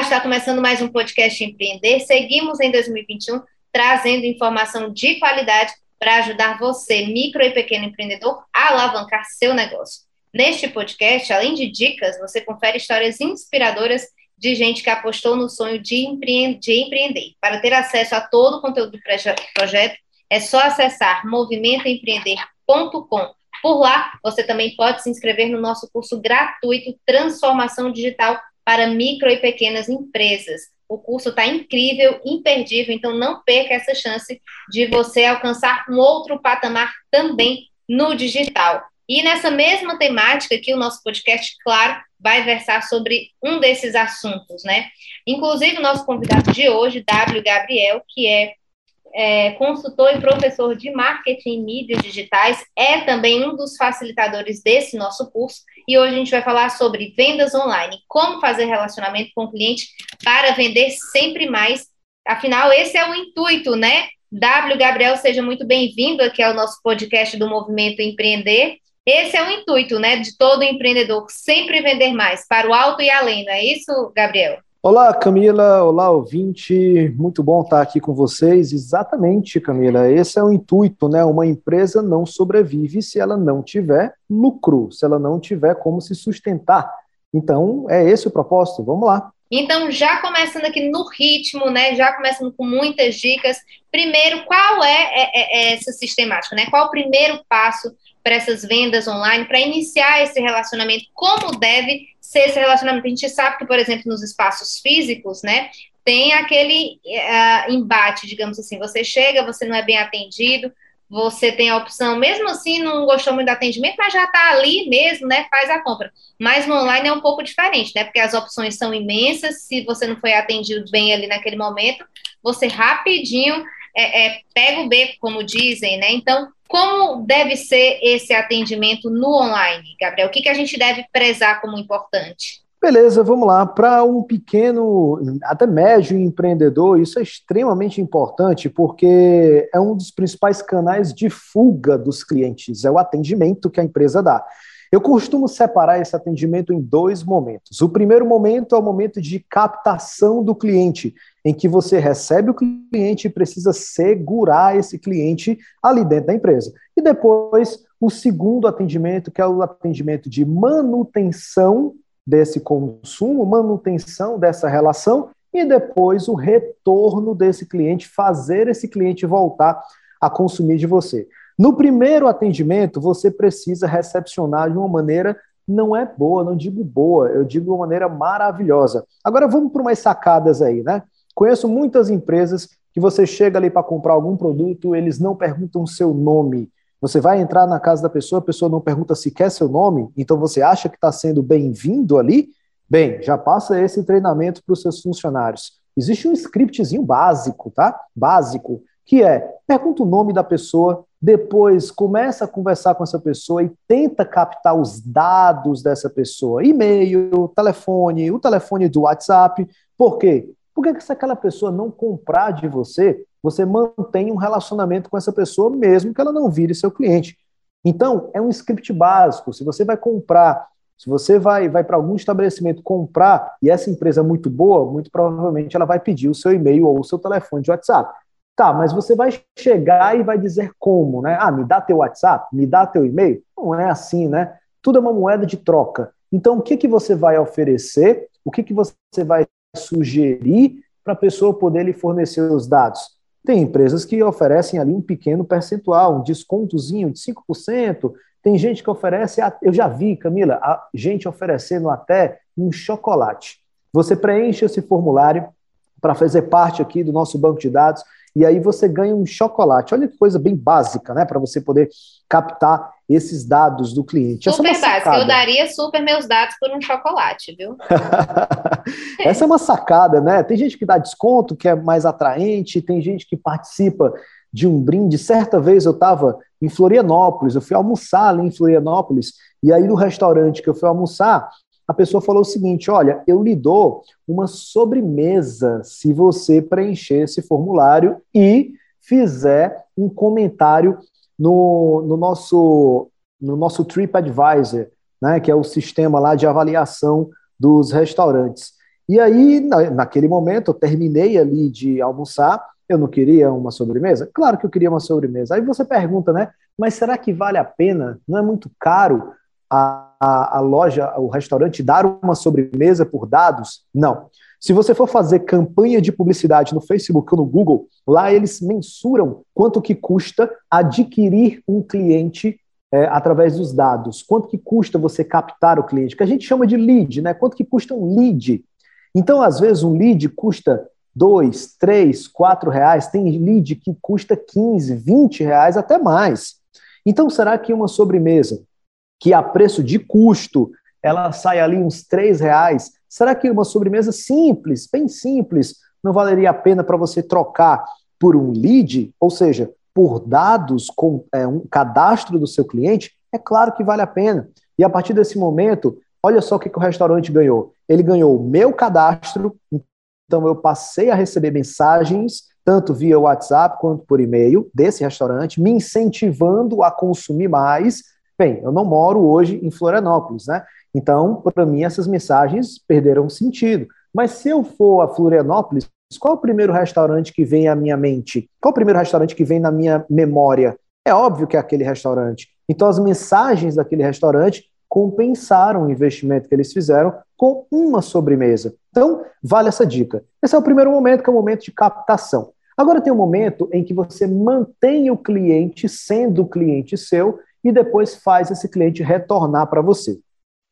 Está começando mais um podcast Empreender. Seguimos em 2021 trazendo informação de qualidade para ajudar você, micro e pequeno empreendedor, a alavancar seu negócio. Neste podcast, além de dicas, você confere histórias inspiradoras de gente que apostou no sonho de, de empreender. Para ter acesso a todo o conteúdo do projeto, é só acessar movimentoempreender.com. Por lá, você também pode se inscrever no nosso curso gratuito Transformação Digital para micro e pequenas empresas. O curso está incrível, imperdível, então não perca essa chance de você alcançar um outro patamar também no digital. E nessa mesma temática que o nosso podcast, claro, vai versar sobre um desses assuntos, né? Inclusive, o nosso convidado de hoje, W. Gabriel, que é é, consultor e professor de marketing e mídias digitais, é também um dos facilitadores desse nosso curso. E hoje a gente vai falar sobre vendas online, como fazer relacionamento com o cliente para vender sempre mais. Afinal, esse é o intuito, né? W. Gabriel, seja muito bem-vindo aqui ao nosso podcast do Movimento Empreender. Esse é o intuito, né, de todo empreendedor, sempre vender mais, para o alto e além, não é isso, Gabriel? Olá, Camila. Olá, ouvinte. Muito bom estar aqui com vocês. Exatamente, Camila. Esse é o intuito, né? Uma empresa não sobrevive se ela não tiver lucro, se ela não tiver como se sustentar. Então, é esse o propósito. Vamos lá. Então, já começando aqui no ritmo, né? Já começando com muitas dicas. Primeiro, qual é, é, é essa sistemática, né? Qual o primeiro passo para essas vendas online, para iniciar esse relacionamento? Como deve ser esse relacionamento. A gente sabe que, por exemplo, nos espaços físicos, né, tem aquele uh, embate, digamos assim, você chega, você não é bem atendido, você tem a opção, mesmo assim, não gostou muito do atendimento, mas já está ali mesmo, né? Faz a compra. Mas no online é um pouco diferente, né? Porque as opções são imensas. Se você não foi atendido bem ali naquele momento, você rapidinho é, é, pega o beco, como dizem, né? Então, como deve ser esse atendimento no online, Gabriel? O que, que a gente deve prezar como importante? Beleza, vamos lá. Para um pequeno, até médio empreendedor, isso é extremamente importante porque é um dos principais canais de fuga dos clientes, é o atendimento que a empresa dá. Eu costumo separar esse atendimento em dois momentos. O primeiro momento é o momento de captação do cliente, em que você recebe o cliente e precisa segurar esse cliente ali dentro da empresa. E depois, o segundo atendimento, que é o atendimento de manutenção desse consumo, manutenção dessa relação, e depois o retorno desse cliente, fazer esse cliente voltar a consumir de você. No primeiro atendimento, você precisa recepcionar de uma maneira não é boa, não digo boa, eu digo de uma maneira maravilhosa. Agora vamos para umas sacadas aí, né? Conheço muitas empresas que você chega ali para comprar algum produto, eles não perguntam seu nome. Você vai entrar na casa da pessoa, a pessoa não pergunta se quer seu nome, então você acha que está sendo bem-vindo ali? Bem, já passa esse treinamento para os seus funcionários. Existe um scriptzinho básico, tá? Básico, que é pergunta o nome da pessoa, depois começa a conversar com essa pessoa e tenta captar os dados dessa pessoa, e-mail, telefone, o telefone do WhatsApp. Por quê? Por que, se aquela pessoa não comprar de você, você mantém um relacionamento com essa pessoa, mesmo que ela não vire seu cliente? Então, é um script básico. Se você vai comprar, se você vai, vai para algum estabelecimento comprar e essa empresa é muito boa, muito provavelmente ela vai pedir o seu e-mail ou o seu telefone de WhatsApp. Tá, mas você vai chegar e vai dizer como, né? Ah, me dá teu WhatsApp, me dá teu e-mail? Não é assim, né? Tudo é uma moeda de troca. Então, o que, que você vai oferecer? O que, que você vai sugerir para a pessoa poder lhe fornecer os dados. Tem empresas que oferecem ali um pequeno percentual, um descontozinho de 5%. Tem gente que oferece, eu já vi, Camila, a gente oferecendo até um chocolate. Você preenche esse formulário para fazer parte aqui do nosso banco de dados e aí você ganha um chocolate. Olha que coisa bem básica, né, para você poder captar esses dados do cliente. Super é básica, eu daria super meus dados por um chocolate, viu? Essa é uma sacada, né? Tem gente que dá desconto, que é mais atraente, tem gente que participa de um brinde. Certa vez eu estava em Florianópolis, eu fui almoçar ali em Florianópolis, e aí no restaurante que eu fui almoçar, a pessoa falou o seguinte: olha, eu lhe dou uma sobremesa se você preencher esse formulário e fizer um comentário no, no nosso no nosso TripAdvisor, né, que é o sistema lá de avaliação dos restaurantes. E aí, na, naquele momento, eu terminei ali de almoçar eu não queria uma sobremesa? Claro que eu queria uma sobremesa. Aí você pergunta, né? Mas será que vale a pena? Não é muito caro a, a, loja, o restaurante dar uma sobremesa por dados? Não. Se você for fazer campanha de publicidade no Facebook ou no Google, lá eles mensuram quanto que custa adquirir um cliente é, através dos dados. Quanto que custa você captar o cliente? Que a gente chama de lead, né? Quanto que custa um lead? Então, às vezes, um lead custa dois, três, quatro reais, tem lead que custa 15, 20 reais, até mais. Então, será que uma sobremesa que a preço de custo ela sai ali uns três reais, será que uma sobremesa simples, bem simples, não valeria a pena para você trocar por um lead, ou seja, por dados com é, um cadastro do seu cliente? É claro que vale a pena. E a partir desse momento, olha só o que, que o restaurante ganhou. Ele ganhou o meu cadastro, então, eu passei a receber mensagens, tanto via WhatsApp quanto por e-mail, desse restaurante, me incentivando a consumir mais. Bem, eu não moro hoje em Florianópolis, né? Então, para mim, essas mensagens perderam sentido. Mas se eu for a Florianópolis, qual é o primeiro restaurante que vem à minha mente? Qual é o primeiro restaurante que vem na minha memória? É óbvio que é aquele restaurante. Então, as mensagens daquele restaurante compensaram o investimento que eles fizeram com uma sobremesa. Então, vale essa dica. Esse é o primeiro momento, que é o momento de captação. Agora tem um momento em que você mantém o cliente sendo cliente seu e depois faz esse cliente retornar para você.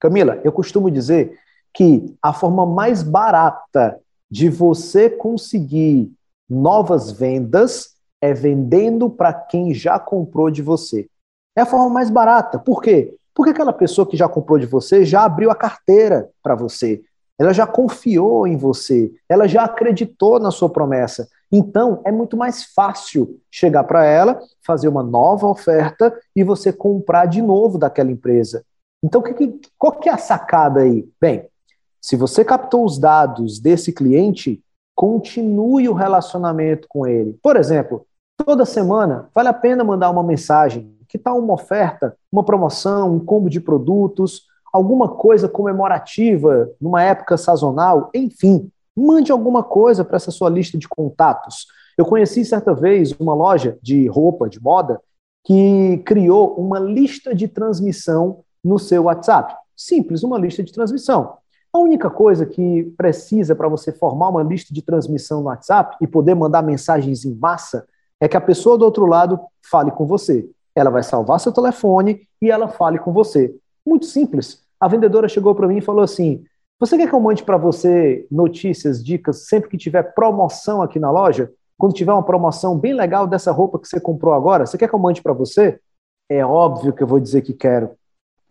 Camila, eu costumo dizer que a forma mais barata de você conseguir novas vendas é vendendo para quem já comprou de você. É a forma mais barata. Por quê? Porque aquela pessoa que já comprou de você já abriu a carteira para você, ela já confiou em você, ela já acreditou na sua promessa. Então, é muito mais fácil chegar para ela, fazer uma nova oferta e você comprar de novo daquela empresa. Então, qual que é a sacada aí? Bem, se você captou os dados desse cliente, continue o relacionamento com ele. Por exemplo, toda semana vale a pena mandar uma mensagem que tal uma oferta, uma promoção, um combo de produtos, alguma coisa comemorativa numa época sazonal, enfim, mande alguma coisa para essa sua lista de contatos. Eu conheci certa vez uma loja de roupa, de moda, que criou uma lista de transmissão no seu WhatsApp. Simples, uma lista de transmissão. A única coisa que precisa para você formar uma lista de transmissão no WhatsApp e poder mandar mensagens em massa é que a pessoa do outro lado fale com você ela vai salvar seu telefone e ela fale com você. Muito simples. A vendedora chegou para mim e falou assim: Você quer que eu mande para você notícias, dicas, sempre que tiver promoção aqui na loja? Quando tiver uma promoção bem legal dessa roupa que você comprou agora, você quer que eu mande para você? É óbvio que eu vou dizer que quero.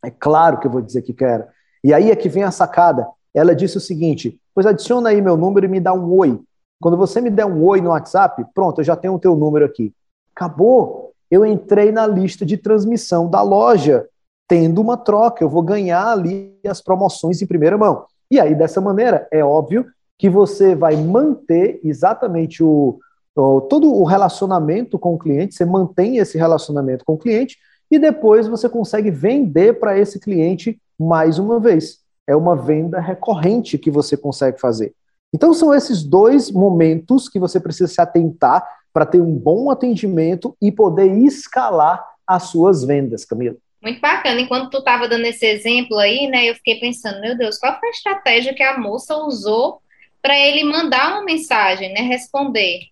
É claro que eu vou dizer que quero. E aí é que vem a sacada. Ela disse o seguinte: Pois adiciona aí meu número e me dá um oi. Quando você me der um oi no WhatsApp, pronto, eu já tenho o teu número aqui. Acabou eu entrei na lista de transmissão da loja, tendo uma troca, eu vou ganhar ali as promoções em primeira mão. E aí, dessa maneira, é óbvio que você vai manter exatamente o, o, todo o relacionamento com o cliente, você mantém esse relacionamento com o cliente e depois você consegue vender para esse cliente mais uma vez. É uma venda recorrente que você consegue fazer. Então, são esses dois momentos que você precisa se atentar para ter um bom atendimento e poder escalar as suas vendas, Camila. Muito bacana. Enquanto tu estava dando esse exemplo aí, né, eu fiquei pensando, meu Deus, qual foi a estratégia que a moça usou para ele mandar uma mensagem, né, responder?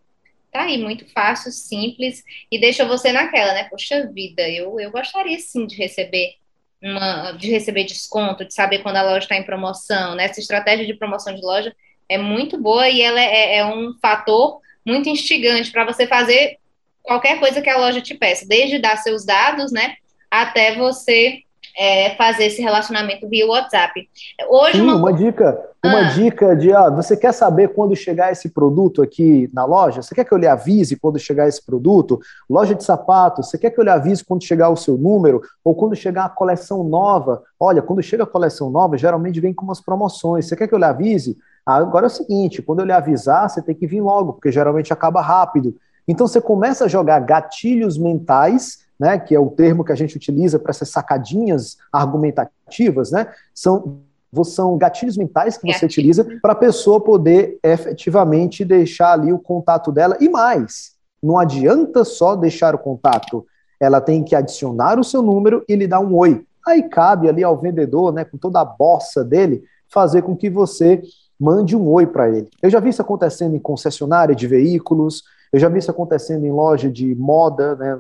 Tá aí, muito fácil, simples, e deixa você naquela, né? Poxa vida, eu, eu gostaria sim de receber uma, de receber desconto, de saber quando a loja está em promoção, né? Essa estratégia de promoção de loja é muito boa e ela é, é um fator muito instigante para você fazer qualquer coisa que a loja te peça, desde dar seus dados, né, até você é, fazer esse relacionamento via WhatsApp. Hoje Sim, uma... uma dica, uma ah. dica de, ó, você quer saber quando chegar esse produto aqui na loja? Você quer que eu lhe avise quando chegar esse produto? Loja de sapatos, você quer que eu lhe avise quando chegar o seu número ou quando chegar a coleção nova? Olha, quando chega a coleção nova, geralmente vem com umas promoções. Você quer que eu lhe avise? Agora é o seguinte, quando eu lhe avisar, você tem que vir logo, porque geralmente acaba rápido. Então você começa a jogar gatilhos mentais né, que é o termo que a gente utiliza para essas sacadinhas argumentativas, né, são, são gatilhos mentais que você utiliza para a pessoa poder efetivamente deixar ali o contato dela. E mais, não adianta só deixar o contato, ela tem que adicionar o seu número e lhe dar um oi. Aí cabe ali ao vendedor, né, com toda a bossa dele, fazer com que você mande um oi para ele. Eu já vi isso acontecendo em concessionária de veículos, eu já vi isso acontecendo em loja de moda, né,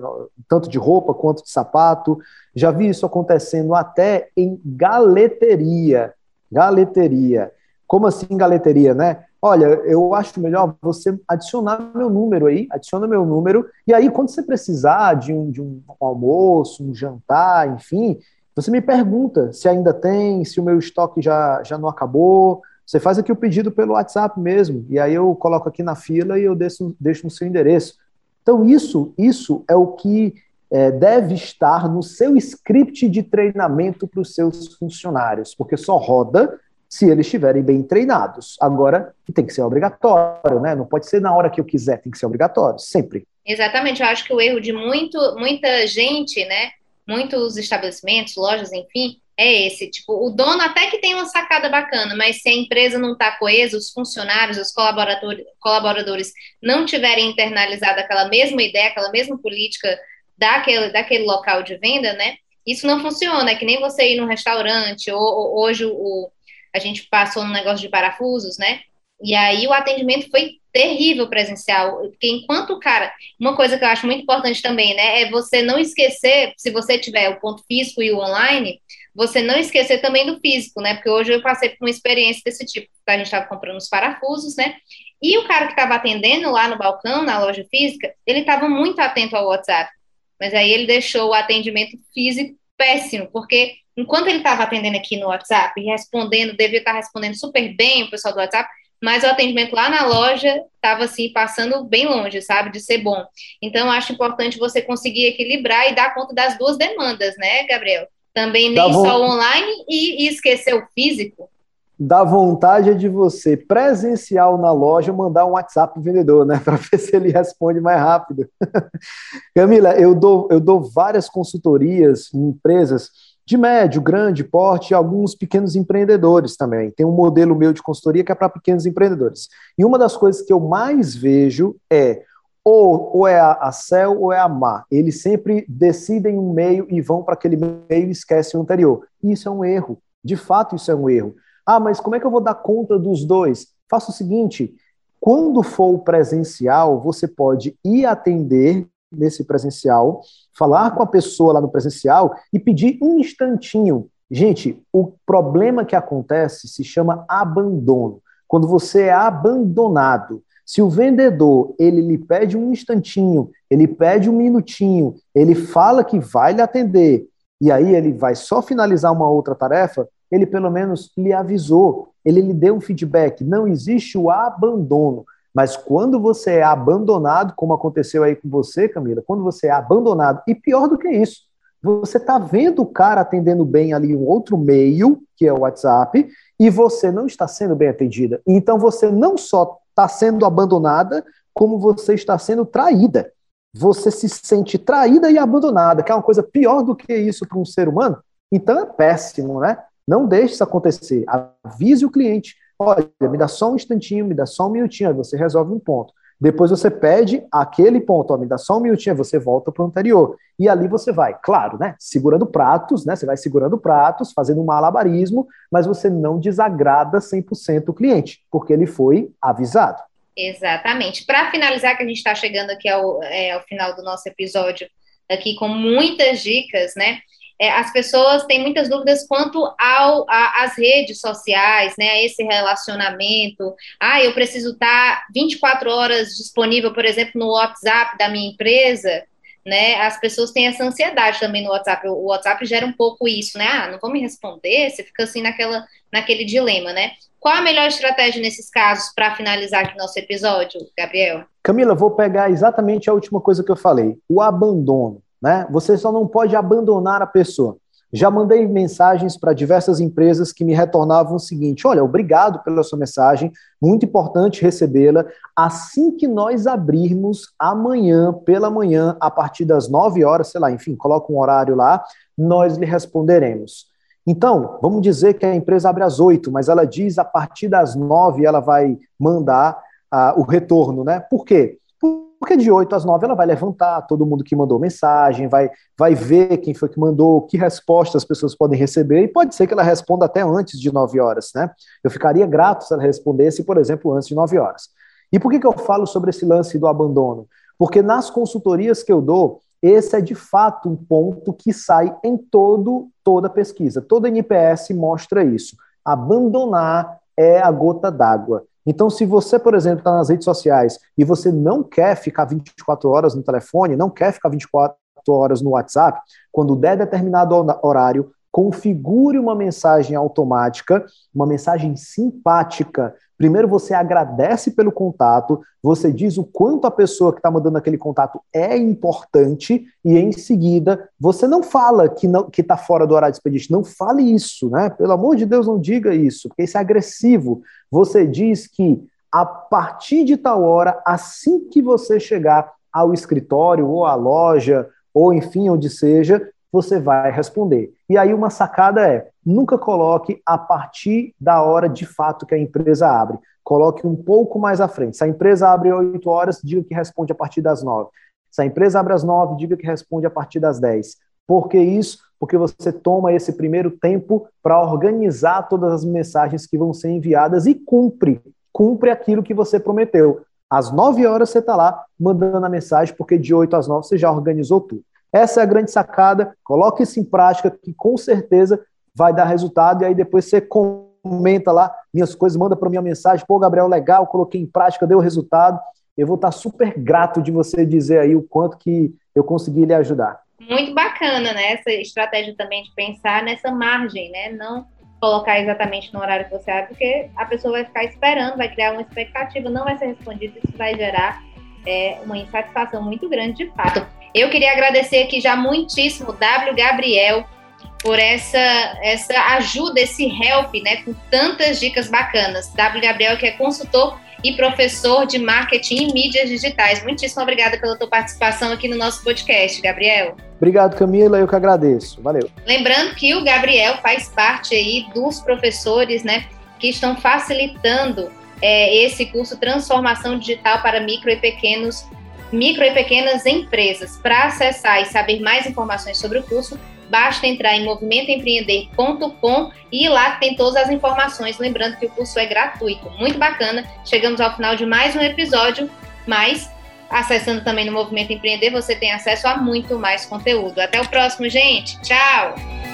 tanto de roupa quanto de sapato. Já vi isso acontecendo até em galeteria. Galeteria. Como assim galeteria, né? Olha, eu acho melhor você adicionar meu número aí, adiciona meu número, e aí quando você precisar de um, de um almoço, um jantar, enfim, você me pergunta se ainda tem, se o meu estoque já, já não acabou, você faz aqui o pedido pelo WhatsApp mesmo, e aí eu coloco aqui na fila e eu deixo, deixo no seu endereço. Então, isso, isso é o que é, deve estar no seu script de treinamento para os seus funcionários, porque só roda se eles estiverem bem treinados. Agora, tem que ser obrigatório, né? Não pode ser na hora que eu quiser, tem que ser obrigatório, sempre. Exatamente, eu acho que o erro de muito, muita gente, né? Muitos estabelecimentos, lojas, enfim, é esse. Tipo, o dono até que tem uma sacada bacana, mas se a empresa não está coesa, os funcionários, os colaboradores, colaboradores não tiverem internalizado aquela mesma ideia, aquela mesma política daquele, daquele local de venda, né? Isso não funciona. É que nem você ir num restaurante, ou, ou hoje o, a gente passou no negócio de parafusos, né? E aí o atendimento foi terrível presencial, porque enquanto o cara, uma coisa que eu acho muito importante também, né, é você não esquecer, se você tiver o ponto físico e o online, você não esquecer também do físico, né? Porque hoje eu passei por uma experiência desse tipo. A gente estava comprando os parafusos, né? E o cara que estava atendendo lá no balcão, na loja física, ele estava muito atento ao WhatsApp. Mas aí ele deixou o atendimento físico péssimo, porque enquanto ele estava atendendo aqui no WhatsApp e respondendo, devia estar respondendo super bem o pessoal do WhatsApp, mas o atendimento lá na loja estava assim passando bem longe, sabe, de ser bom. Então acho importante você conseguir equilibrar e dar conta das duas demandas, né, Gabriel? Também nem só online e, e esquecer o físico. Dá vontade de você, presencial na loja, mandar um WhatsApp pro vendedor, né? Para ver se ele responde mais rápido. Camila, eu dou, eu dou várias consultorias em empresas de médio, grande porte e alguns pequenos empreendedores também. Tem um modelo meu de consultoria que é para pequenos empreendedores. E uma das coisas que eu mais vejo é ou, ou é a, a céu ou é a má. Eles sempre decidem um meio e vão para aquele meio e esquecem o anterior. Isso é um erro. De fato, isso é um erro. Ah, mas como é que eu vou dar conta dos dois? Faça o seguinte: quando for presencial, você pode ir atender nesse presencial, falar com a pessoa lá no presencial e pedir um instantinho. Gente, o problema que acontece se chama abandono. Quando você é abandonado, se o vendedor ele lhe pede um instantinho, ele pede um minutinho, ele fala que vai lhe atender, e aí ele vai só finalizar uma outra tarefa, ele pelo menos lhe avisou, ele lhe deu um feedback. Não existe o abandono. Mas quando você é abandonado, como aconteceu aí com você, Camila, quando você é abandonado, e pior do que isso, você está vendo o cara atendendo bem ali um outro meio, que é o WhatsApp, e você não está sendo bem atendida. Então você não só está sendo abandonada, como você está sendo traída. Você se sente traída e abandonada, que é uma coisa pior do que isso para um ser humano. Então é péssimo, né? Não deixe isso acontecer. Avise o cliente. Olha, me dá só um instantinho, me dá só um minutinho, aí você resolve um ponto. Depois você pede aquele ponto, ó, me dá só um minutinho, você volta para o anterior. E ali você vai, claro, né? Segurando pratos, né? Você vai segurando pratos, fazendo um malabarismo, mas você não desagrada 100% o cliente, porque ele foi avisado. Exatamente. Para finalizar, que a gente está chegando aqui ao, é, ao final do nosso episódio, aqui com muitas dicas, né? É, as pessoas têm muitas dúvidas quanto ao às redes sociais, né, a esse relacionamento. Ah, eu preciso estar 24 horas disponível, por exemplo, no WhatsApp da minha empresa, né? As pessoas têm essa ansiedade também no WhatsApp. O WhatsApp gera um pouco isso, né? Ah, não vou me responder, você fica assim naquela, naquele dilema, né? Qual a melhor estratégia nesses casos para finalizar aqui nosso episódio, Gabriel? Camila, vou pegar exatamente a última coisa que eu falei: o abandono. Né? Você só não pode abandonar a pessoa. Já mandei mensagens para diversas empresas que me retornavam o seguinte: olha, obrigado pela sua mensagem, muito importante recebê-la. Assim que nós abrirmos amanhã, pela manhã, a partir das 9 horas, sei lá, enfim, coloca um horário lá, nós lhe responderemos. Então, vamos dizer que a empresa abre às 8, mas ela diz a partir das 9 ela vai mandar uh, o retorno, né? Por quê? Porque de 8 às 9 ela vai levantar todo mundo que mandou mensagem, vai, vai ver quem foi que mandou, que resposta as pessoas podem receber, e pode ser que ela responda até antes de 9 horas, né? Eu ficaria grato se ela respondesse, por exemplo, antes de 9 horas. E por que, que eu falo sobre esse lance do abandono? Porque nas consultorias que eu dou, esse é de fato um ponto que sai em todo, toda pesquisa. Toda NPS mostra isso. Abandonar é a gota d'água. Então, se você, por exemplo, está nas redes sociais e você não quer ficar 24 horas no telefone, não quer ficar 24 horas no WhatsApp, quando der determinado horário, configure uma mensagem automática, uma mensagem simpática. Primeiro você agradece pelo contato, você diz o quanto a pessoa que está mandando aquele contato é importante, e em seguida você não fala que não que está fora do horário de expediente. Não fale isso, né? Pelo amor de Deus, não diga isso, porque isso é agressivo. Você diz que a partir de tal hora, assim que você chegar ao escritório ou à loja, ou enfim, onde seja, você vai responder. E aí uma sacada é, nunca coloque a partir da hora de fato que a empresa abre. Coloque um pouco mais à frente. Se a empresa abre 8 horas, diga que responde a partir das 9. Se a empresa abre às 9, diga que responde a partir das 10. Por que isso? Porque você toma esse primeiro tempo para organizar todas as mensagens que vão ser enviadas e cumpre, cumpre aquilo que você prometeu. Às 9 horas você está lá mandando a mensagem, porque de 8 às 9 você já organizou tudo. Essa é a grande sacada. Coloque isso em prática, que com certeza vai dar resultado. E aí depois você comenta lá minhas coisas, manda para minha mensagem. Pô, Gabriel, legal, coloquei em prática, deu resultado. Eu vou estar super grato de você dizer aí o quanto que eu consegui lhe ajudar. Muito bacana, né? Essa estratégia também de pensar nessa margem, né? Não colocar exatamente no horário que você abre, porque a pessoa vai ficar esperando, vai criar uma expectativa, não vai ser respondido, isso vai gerar é, uma insatisfação muito grande de fato. Eu queria agradecer aqui já muitíssimo W. Gabriel por essa, essa ajuda, esse help, né, com tantas dicas bacanas. W. Gabriel, que é consultor e professor de marketing e mídias digitais. Muitíssimo obrigada pela tua participação aqui no nosso podcast, Gabriel. Obrigado, Camila, eu que agradeço. Valeu. Lembrando que o Gabriel faz parte aí dos professores, né, que estão facilitando é, esse curso Transformação Digital para Micro e Pequenos micro e pequenas empresas. Para acessar e saber mais informações sobre o curso, basta entrar em movimentoempreender.com e lá tem todas as informações. Lembrando que o curso é gratuito, muito bacana. Chegamos ao final de mais um episódio, mas acessando também no Movimento Empreender, você tem acesso a muito mais conteúdo. Até o próximo, gente. Tchau!